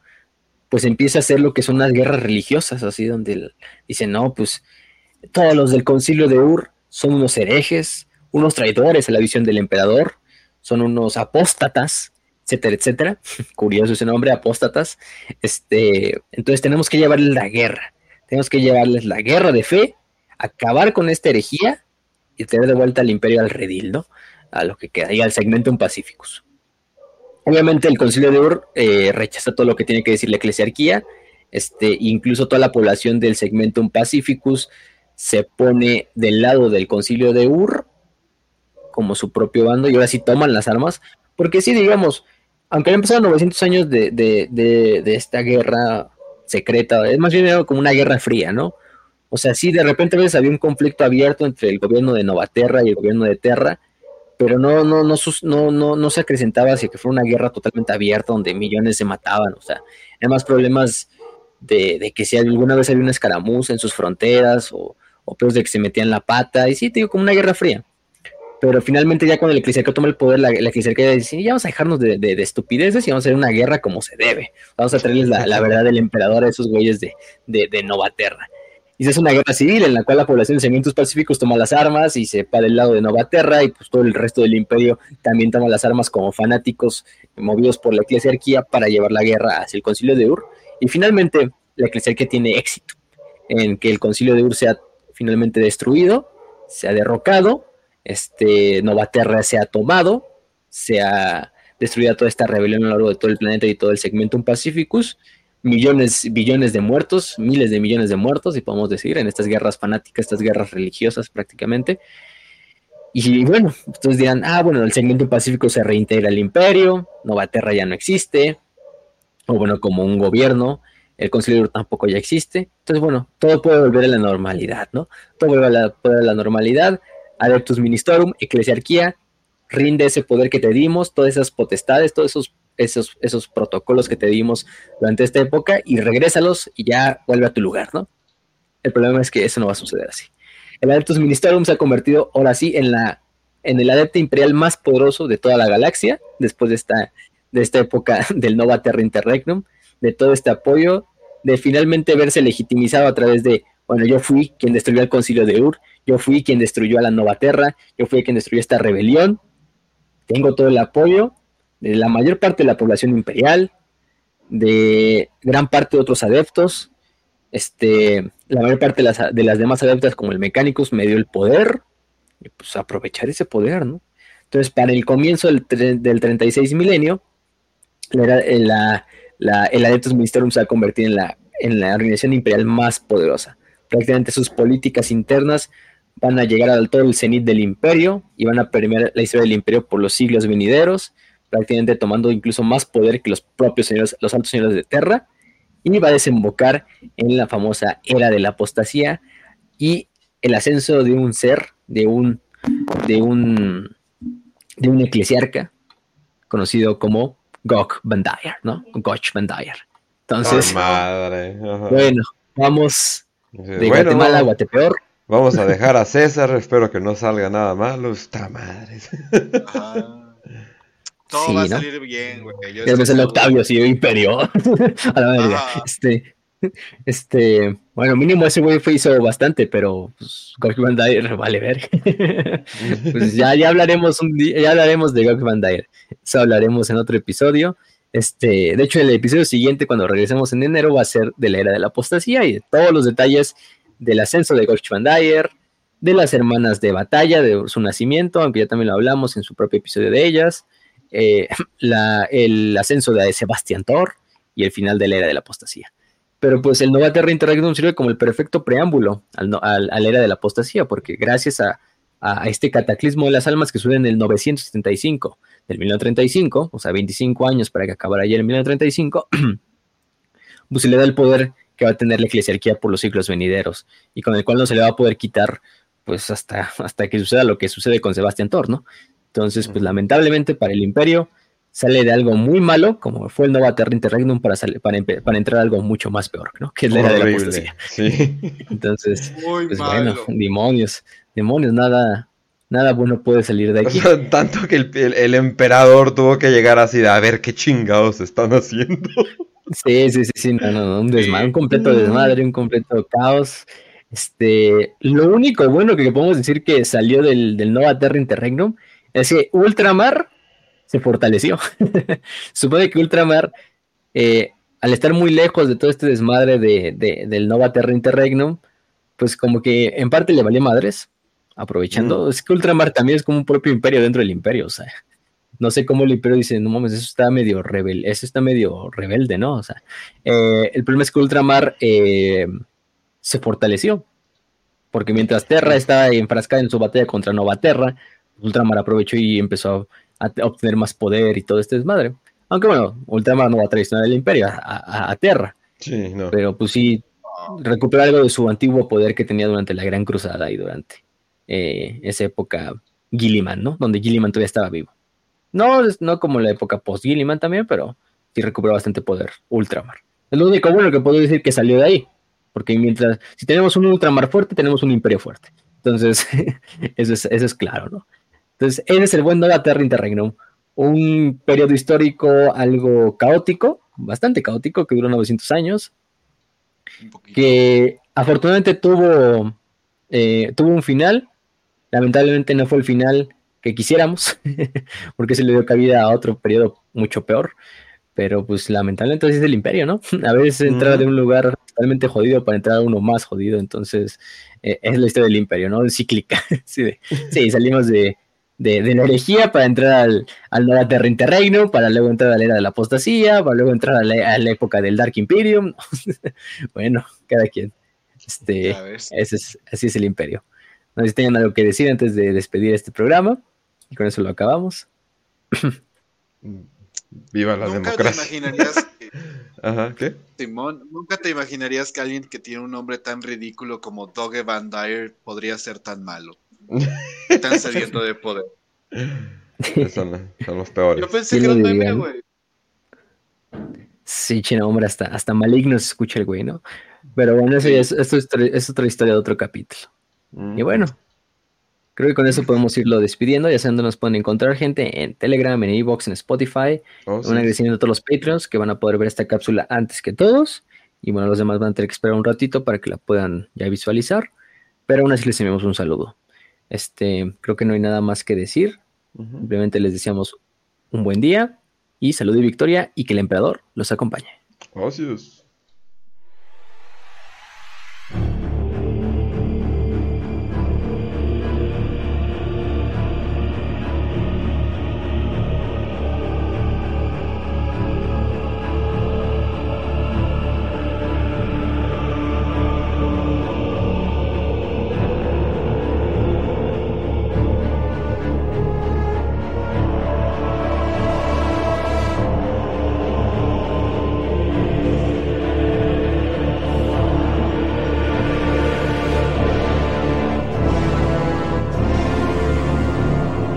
S2: pues empieza a hacer lo que son las guerras religiosas, así donde dicen, no, pues todos los del concilio de Ur son unos herejes, unos traidores a la visión del emperador, son unos apóstatas, etcétera, etcétera. Curioso ese nombre, apóstatas. Este, entonces tenemos que llevarles la guerra. Tenemos que llevarles la guerra de fe, acabar con esta herejía y tener de vuelta al imperio al redil, ¿no? A lo que queda, y al segmentum pacificus. Obviamente el concilio de Ur eh, rechaza todo lo que tiene que decir la eclesiarquía, este, incluso toda la población del segmentum pacificus se pone del lado del concilio de Ur como su propio bando y ahora sí toman las armas, porque si digamos, aunque hayan pasado 900 años de, de, de, esta guerra secreta, es más bien como una guerra fría, ¿no? O sea, sí, de repente a veces había un conflicto abierto entre el gobierno de Novaterra y el gobierno de Terra, pero no, no, no, no, no, no se acrecentaba hacia que fuera una guerra totalmente abierta donde millones se mataban, o sea, hay más problemas de, de que si alguna vez había una escaramuza en sus fronteras o, o de que se metían la pata, y sí, te digo, como una guerra fría. Pero finalmente ya cuando el eclesiarca toma el poder, la, la eclesiarquía dice, ya vamos a dejarnos de, de, estupideces y vamos a hacer una guerra como se debe. Vamos a traerles la, verdad del emperador a esos güeyes de, de, Novaterra. Y se hace una guerra civil en la cual la población de segmentos pacíficos toma las armas y se va del lado de Novaterra y pues todo el resto del imperio también toma las armas como fanáticos movidos por la eclesiarquía para llevar la guerra hacia el concilio de Ur. Y finalmente la eclesiarquía tiene éxito en que el concilio de Ur sea finalmente destruido, sea derrocado este, Novaterra se ha tomado, se ha destruido toda esta rebelión a lo largo de todo el planeta y todo el segmento Pacificus, millones, billones de muertos, miles de millones de muertos, y podemos decir, en estas guerras fanáticas, estas guerras religiosas prácticamente. Y bueno, entonces dirán, ah, bueno, el segmento pacífico se reintegra al imperio, Novaterra ya no existe, o bueno, como un gobierno, el concilio tampoco ya existe. Entonces, bueno, todo puede volver a la normalidad, ¿no? Todo vuelve a la, a la normalidad, Adeptus Ministorum, Eclesiarquía, rinde ese poder que te dimos, todas esas potestades, todos esos, esos, esos protocolos que te dimos durante esta época y regrésalos y ya vuelve a tu lugar, ¿no? El problema es que eso no va a suceder así. El Adeptus Ministorum se ha convertido ahora sí en, la, en el adepto imperial más poderoso de toda la galaxia, después de esta, de esta época del Nova Terra Interregnum, de todo este apoyo, de finalmente verse legitimizado a través de, bueno, yo fui quien destruyó el concilio de Ur, yo fui quien destruyó a la Novaterra, yo fui quien destruyó esta rebelión, tengo todo el apoyo de la mayor parte de la población imperial, de gran parte de otros adeptos, este, la mayor parte de las, de las demás adeptas como el Mecánicos me dio el poder, y pues aprovechar ese poder, ¿no? Entonces, para el comienzo del, del 36 milenio, la, la, el Adeptus Ministerium se ha convertido en la, en la organización imperial más poderosa. Prácticamente sus políticas internas van a llegar al todo el cenit del imperio y van a permear la historia del imperio por los siglos venideros, prácticamente tomando incluso más poder que los propios señores, los altos señores de Terra, y va a desembocar en la famosa era de la apostasía y el ascenso de un ser, de un, de un, de un eclesiarca conocido como Gok Van ¿no? Gok Van Entonces,
S1: madre.
S2: bueno, vamos de Guatemala a Guatepeor.
S1: Vamos a dejar a César, espero que no salga nada malo. Está madre.
S3: Todo va a salir bien, güey.
S2: Yo el Octavio, sí, imperio. a la verga. Este, este, bueno, mínimo ese güey fue hizo bastante, pero pues Gok Van vale ver. pues ya, ya hablaremos un día, ya hablaremos de Gok Van Eso hablaremos en otro episodio. Este, de hecho, el episodio siguiente, cuando regresemos en enero, va a ser de la era de la apostasía y de todos los detalles del ascenso de Gok Van de las hermanas de batalla, de su nacimiento, aunque ya también lo hablamos en su propio episodio de ellas, eh, el ascenso de Sebastián Thor y el final de la era de la apostasía. Pero pues el Nova Terra Interregnum sirve como el perfecto preámbulo al, a la era de la apostasía, porque gracias a, este cataclismo de las almas que sucede en el 975 del 1935, o sea, 25 años para que acabara ayer en 1935, pues se le da el poder que va a tener la eclesiarquía por los siglos venideros y con el cual no se le va a poder quitar pues hasta, hasta que suceda lo que sucede con Sebastián Thor, ¿no? Entonces, pues lamentablemente para el imperio sale de algo muy malo, como fue el Nova Terra Interregnum, para, para, para entrar a algo mucho más peor, ¿no? Que es la era de la apostasía. Sí. Entonces, pues bueno, demonios, demonios, nada, nada bueno puede salir de aquí.
S1: tanto que el, emperador tuvo que llegar así de a ver qué chingados están haciendo.
S2: Sí, sí, sí, sí, no, no, un desmadre, un completo desmadre, un completo caos. Este, lo único bueno que podemos decir que salió del, del Nova Terra Interregnum es que Ultramar se fortaleció. Supone que Ultramar, eh, al estar muy lejos de todo este desmadre de, del Nova Terra Interregnum, pues como que en parte le valía madres, aprovechando. Es que Ultramar también es como un propio imperio dentro del imperio, o sea. No sé cómo el imperio dice, no mames, eso está medio rebelde, eso está medio rebelde, ¿no? O sea, eh, el problema es que Ultramar eh, se fortaleció, porque mientras Terra estaba enfrascada en su batalla contra Nova Terra, Ultramar aprovechó y empezó a, obtener más poder y todo este desmadre. Aunque bueno, Ultramar no va a traicionar el imperio, a, Terra.
S1: Sí, no.
S2: Pero pues sí, recuperó algo de su antiguo poder que tenía durante la Gran Cruzada y durante eh, esa época Gilliman, ¿no? Donde Gilliman todavía estaba vivo. No, no como la época post-Gilliman también, pero sí recuperó bastante poder Ultramar. Es lo único bueno que puedo decir que salió de ahí. Porque mientras, si tenemos un Ultramar fuerte, tenemos un imperio fuerte. Entonces, eso es, eso es claro, ¿no? Entonces, ese es el buen Nova Terra Interregnum, un periodo histórico algo caótico, bastante caótico, que duró 900 años, que afortunadamente tuvo, eh, tuvo un final, lamentablemente no fue el final que quisiéramos, porque se le dio cabida a otro periodo mucho peor, pero pues lamentablemente es el imperio, ¿no? A veces entrar de un lugar totalmente jodido para entrar a uno más jodido, entonces eh, es la historia del imperio, ¿no? Cíclica. sí, sí, salimos de, de, la herejía para entrar al, al Nueva Terra Interregnum, para luego entrar a la era de la apostasía, para luego entrar a la, época del Dark Imperium. bueno, cada quien. Este, ese es, así es el imperio. No sé si tengan algo que decir antes de despedir este programa. Y con eso lo acabamos.
S1: Viva la ¿Nunca democracia.
S3: Te imaginarías que,
S1: Ajá, ¿qué?
S3: Simón, nunca te imaginarías que alguien que tiene un nombre tan ridículo como Doge Van Dyer podría ser tan malo. Están saliendo de poder.
S1: Son, los peores.
S3: Yo pensé que era un meme, güey.
S2: Sí, chino, hombre, hasta, hasta maligno se escucha el güey, ¿no? Pero bueno, eso es, esto es, otra historia de otro capítulo. Y bueno, creo que con eso podemos irlo despidiendo. Ya saben dónde nos pueden encontrar gente en Telegram, en Evox, en Spotify. Oh, un agradecimiento a todos los Patreons que van a poder ver esta cápsula antes que todos. Y bueno, los demás van a tener que esperar un ratito para que la puedan ya visualizar. Pero aún así les enviamos un saludo. Este, creo que no hay nada más que decir. Simplemente les deseamos un buen día y salud y victoria y que el emperador los acompañe.
S1: Gracias.